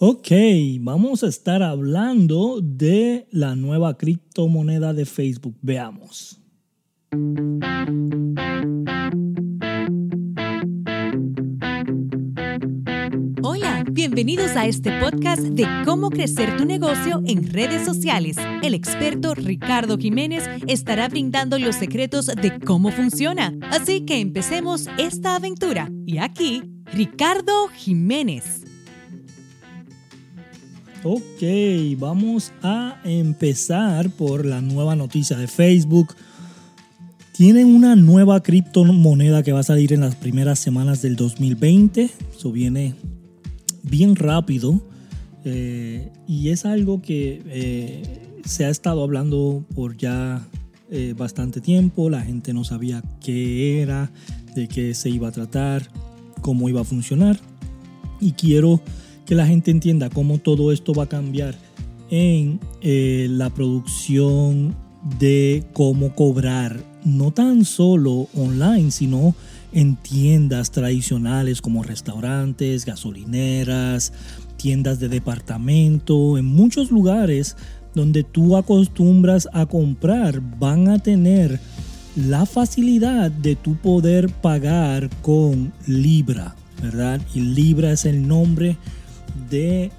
Ok, vamos a estar hablando de la nueva criptomoneda de Facebook. Veamos. Hola, bienvenidos a este podcast de cómo crecer tu negocio en redes sociales. El experto Ricardo Jiménez estará brindando los secretos de cómo funciona. Así que empecemos esta aventura. Y aquí, Ricardo Jiménez. Ok, vamos a empezar por la nueva noticia de Facebook. Tienen una nueva criptomoneda que va a salir en las primeras semanas del 2020. Eso viene bien rápido. Eh, y es algo que eh, se ha estado hablando por ya eh, bastante tiempo. La gente no sabía qué era, de qué se iba a tratar, cómo iba a funcionar. Y quiero que la gente entienda cómo todo esto va a cambiar en la producción de cómo cobrar no tan solo online, sino en tiendas tradicionales como restaurantes, gasolineras, tiendas de departamento, en muchos lugares donde tú acostumbras a comprar van a tener la facilidad de tu poder pagar con Libra, ¿verdad? Y Libra es el nombre de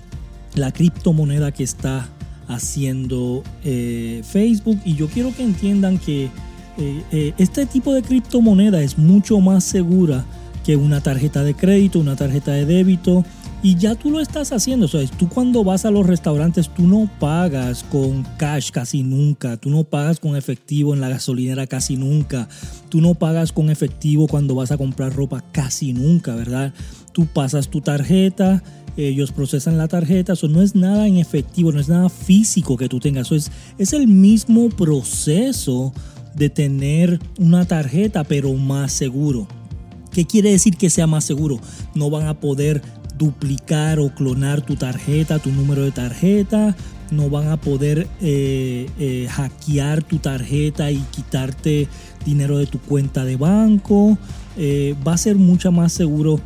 la criptomoneda que está haciendo eh, Facebook y yo quiero que entiendan que eh, eh, este tipo de criptomoneda es mucho más segura que una tarjeta de crédito, una tarjeta de débito. Y ya tú lo estás haciendo. Sea, tú cuando vas a los restaurantes, tú no pagas con cash casi nunca. Tú no pagas con efectivo en la gasolinera casi nunca. Tú no pagas con efectivo cuando vas a comprar ropa casi nunca, ¿verdad? Tú pasas tu tarjeta, ellos procesan la tarjeta. Eso no es nada en efectivo, no es nada físico que tú tengas. Eso es, es el mismo proceso de tener una tarjeta, pero más seguro. ¿Qué quiere decir que sea más seguro? No van a poder duplicar o clonar tu tarjeta, tu número de tarjeta. No van a poder eh, eh, hackear tu tarjeta y quitarte dinero de tu cuenta de banco. Eh, va a ser mucho más seguro,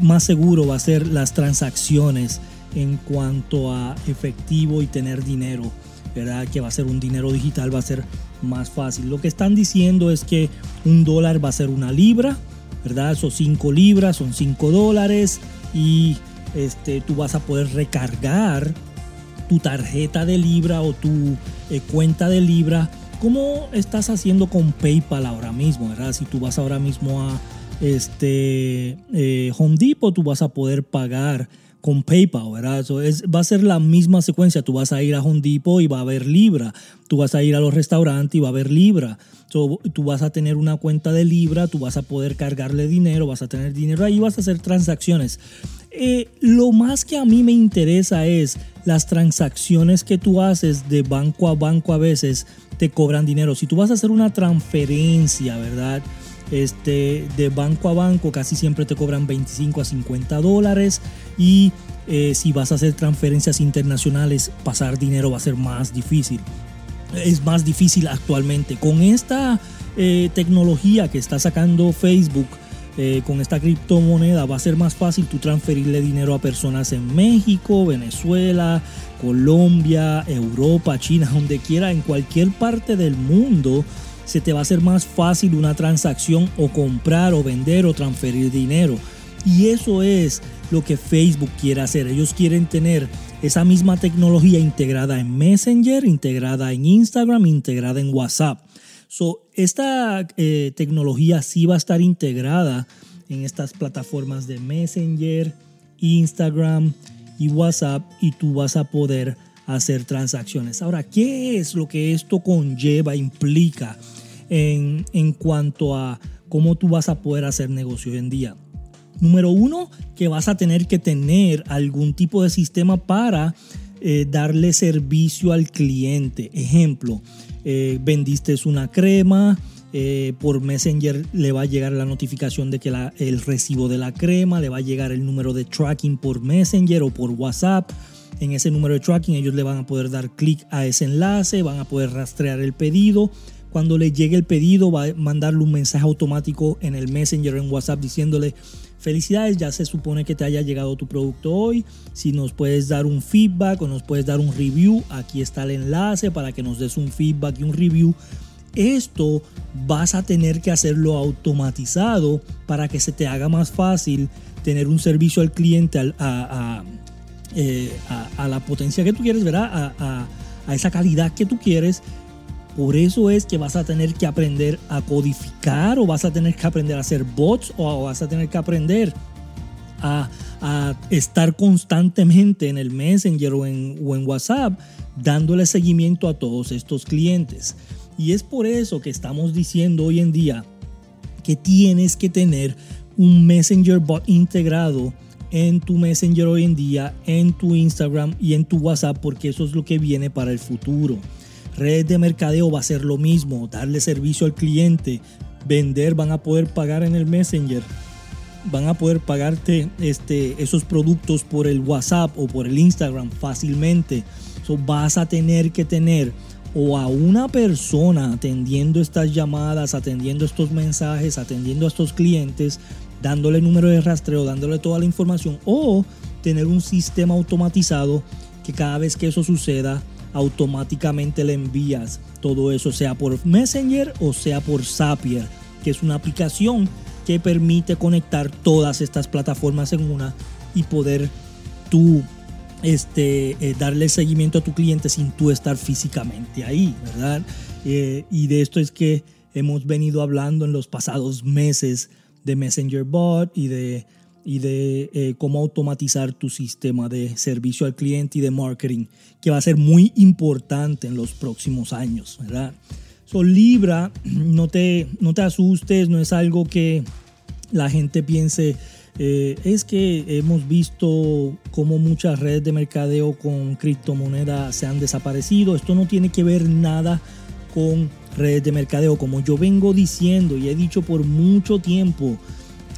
más seguro va a ser las transacciones en cuanto a efectivo y tener dinero, ¿verdad? Que va a ser un dinero digital, va a ser más fácil. Lo que están diciendo es que un dólar va a ser una libra, ¿verdad? Son 5 libras, son 5 dólares y este, tú vas a poder recargar tu tarjeta de libra o tu eh, cuenta de libra como estás haciendo con PayPal ahora mismo, ¿verdad? Si tú vas ahora mismo a este eh, Home Depot, tú vas a poder pagar con PayPal, ¿verdad? Eso es, va a ser la misma secuencia. Tú vas a ir a Home Depot y va a haber Libra. Tú vas a ir a los restaurantes y va a haber Libra. tú vas a tener una cuenta de Libra, tú vas a poder cargarle dinero, vas a tener dinero ahí, vas a hacer transacciones. Eh, lo más que a mí me interesa es las transacciones que tú haces de banco a banco a veces te cobran dinero. Si tú vas a hacer una transferencia, ¿verdad? Este, de banco a banco casi siempre te cobran 25 a 50 dólares y eh, si vas a hacer transferencias internacionales pasar dinero va a ser más difícil. Es más difícil actualmente. Con esta eh, tecnología que está sacando Facebook, eh, con esta criptomoneda va a ser más fácil tú transferirle dinero a personas en México, Venezuela, Colombia, Europa, China, donde quiera, en cualquier parte del mundo se te va a hacer más fácil una transacción o comprar o vender o transferir dinero. Y eso es lo que Facebook quiere hacer. Ellos quieren tener esa misma tecnología integrada en Messenger, integrada en Instagram, integrada en WhatsApp. So, esta eh, tecnología sí va a estar integrada en estas plataformas de Messenger, Instagram y WhatsApp y tú vas a poder hacer transacciones. Ahora, ¿qué es lo que esto conlleva, implica? En, cuanto a cómo tú vas a poder hacer negocio hoy en día. Número uno, que vas a tener que tener algún tipo de sistema para eh, darle servicio al cliente. Ejemplo, eh, vendiste una crema, eh, por Messenger le va a llegar la notificación de que el recibo de la crema, le va a llegar el número de tracking por Messenger o por WhatsApp. En ese número de tracking ellos le van a poder dar clic a ese enlace, van a poder rastrear el pedido cuando le llegue el pedido va a mandarle un mensaje automático en el Messenger en WhatsApp diciéndole felicidades, ya se supone que te haya llegado tu producto hoy. Si nos puedes dar un feedback o nos puedes dar un review, aquí está el enlace para que nos des un feedback y un review. Esto vas a tener que hacerlo automatizado para que se te haga más fácil tener un servicio al cliente a, eh, la potencia que tú quieres, ¿verdad? a esa calidad que tú quieres por eso es que vas a tener que aprender a codificar o vas a tener que aprender a hacer bots o vas a tener que aprender a, estar constantemente en el Messenger o en, WhatsApp dándole seguimiento a todos estos clientes. Y es por eso que estamos diciendo hoy en día que tienes que tener un Messenger bot integrado en tu Messenger hoy en día, en tu Instagram y en tu WhatsApp, porque eso es lo que viene para el futuro. Redes de mercadeo va a ser lo mismo, darle servicio al cliente, vender, van a poder pagar en el Messenger, van a poder pagarte este, esos productos por el WhatsApp o por el Instagram fácilmente. So, vas a tener que tener o a una persona atendiendo estas llamadas, atendiendo estos mensajes, atendiendo a estos clientes, dándole número de rastreo, dándole toda la información o tener un sistema automatizado que cada vez que eso suceda automáticamente le envías todo eso, sea por Messenger o sea por Zapier, que es una aplicación que permite conectar todas estas plataformas en una y poder tú este, eh, darle seguimiento a tu cliente sin tú estar físicamente ahí, ¿verdad? Eh, y de esto es que hemos venido hablando en los pasados meses de Messenger Bot y de y de eh, cómo automatizar tu sistema de servicio al cliente y de marketing, que va a ser muy importante en los próximos años, ¿verdad? So, Libra, no te, no te asustes, no es algo que la gente piense, eh, es que hemos visto cómo muchas redes de mercadeo con criptomonedas se han desaparecido. Esto no tiene que ver nada con redes de mercadeo. Como yo vengo diciendo y he dicho por mucho tiempo,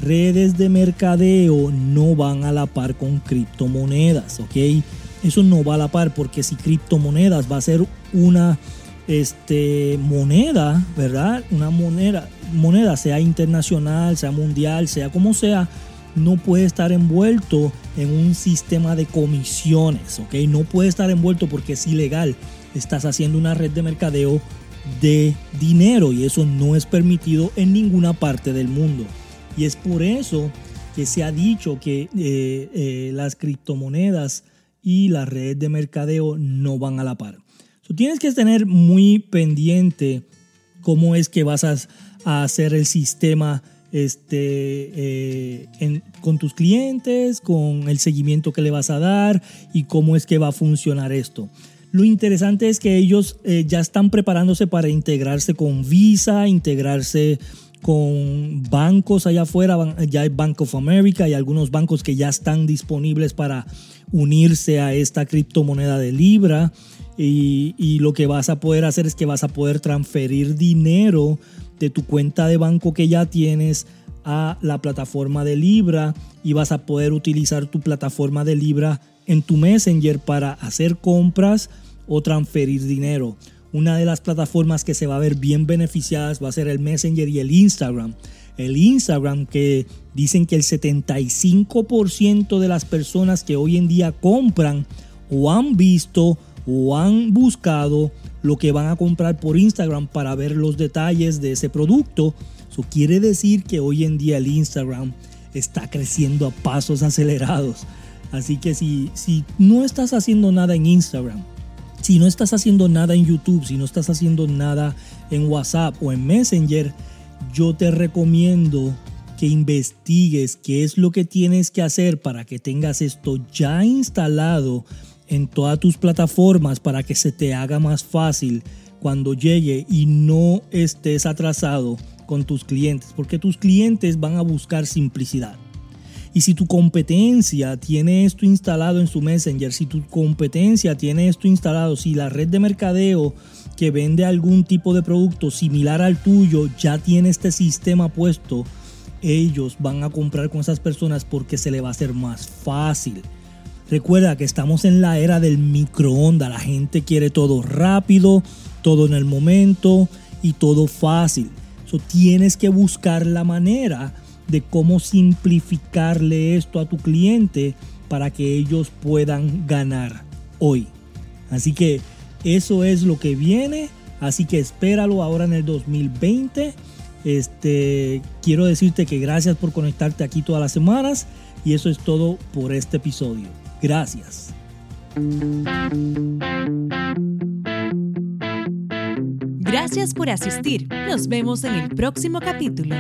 redes de mercadeo no van a la par con criptomonedas, ¿ok? Eso no va a la par porque si criptomonedas va a ser una este, moneda, ¿verdad? Una moneda, moneda, sea internacional, sea mundial, sea como sea, no puede estar envuelto en un sistema de comisiones, ¿ok? No puede estar envuelto porque es ilegal. Estás haciendo una red de mercadeo de dinero y eso no es permitido en ninguna parte del mundo. Y es por eso que se ha dicho que eh, eh, las criptomonedas y las redes de mercadeo no van a la par. tienes que tener muy pendiente cómo es que vas a, hacer el sistema este, eh, con tus clientes, con el seguimiento que le vas a dar y cómo es que va a funcionar esto. Lo interesante es que ellos ya están preparándose para integrarse con Visa, integrarse con bancos allá afuera, ya hay Bank of America y algunos bancos que ya están disponibles para unirse a esta criptomoneda de Libra. Y, lo que vas a poder hacer es que vas a poder transferir dinero de tu cuenta de banco que ya tienes a la plataforma de Libra y vas a poder utilizar tu plataforma de Libra en tu Messenger para hacer compras o transferir dinero. Una de las plataformas que se va a ver bien beneficiadas va a ser el Messenger y el Instagram. El Instagram que dicen que el 75% de las personas que hoy en día compran o han visto o han buscado lo que van a comprar por Instagram para ver los detalles de ese producto. Eso quiere decir que hoy en día el Instagram está creciendo a pasos acelerados. Así que si, si no estás haciendo nada en Instagram, si no estás haciendo nada en YouTube, si no estás haciendo nada en WhatsApp o en Messenger, yo te recomiendo que investigues qué es lo que tienes que hacer para que tengas esto ya instalado en todas tus plataformas para que se te haga más fácil cuando llegue y no estés atrasado con tus clientes, porque tus clientes van a buscar simplicidad. Y si tu competencia tiene esto instalado en su Messenger, si tu competencia tiene esto instalado, si la red de mercadeo que vende algún tipo de producto similar al tuyo ya tiene este sistema puesto, ellos van a comprar con esas personas porque se le va a hacer más fácil. Recuerda que estamos en la era del microondas, la gente quiere todo rápido, todo en el momento y todo fácil. So, tienes que buscar la manera de cómo simplificarle esto a tu cliente para que ellos puedan ganar hoy. Así que eso es lo que viene. Así que espéralo ahora en el 2020. Este, quiero decirte que gracias por conectarte aquí todas las semanas y eso es todo por este episodio. Gracias. Gracias por asistir. Nos vemos en el próximo capítulo.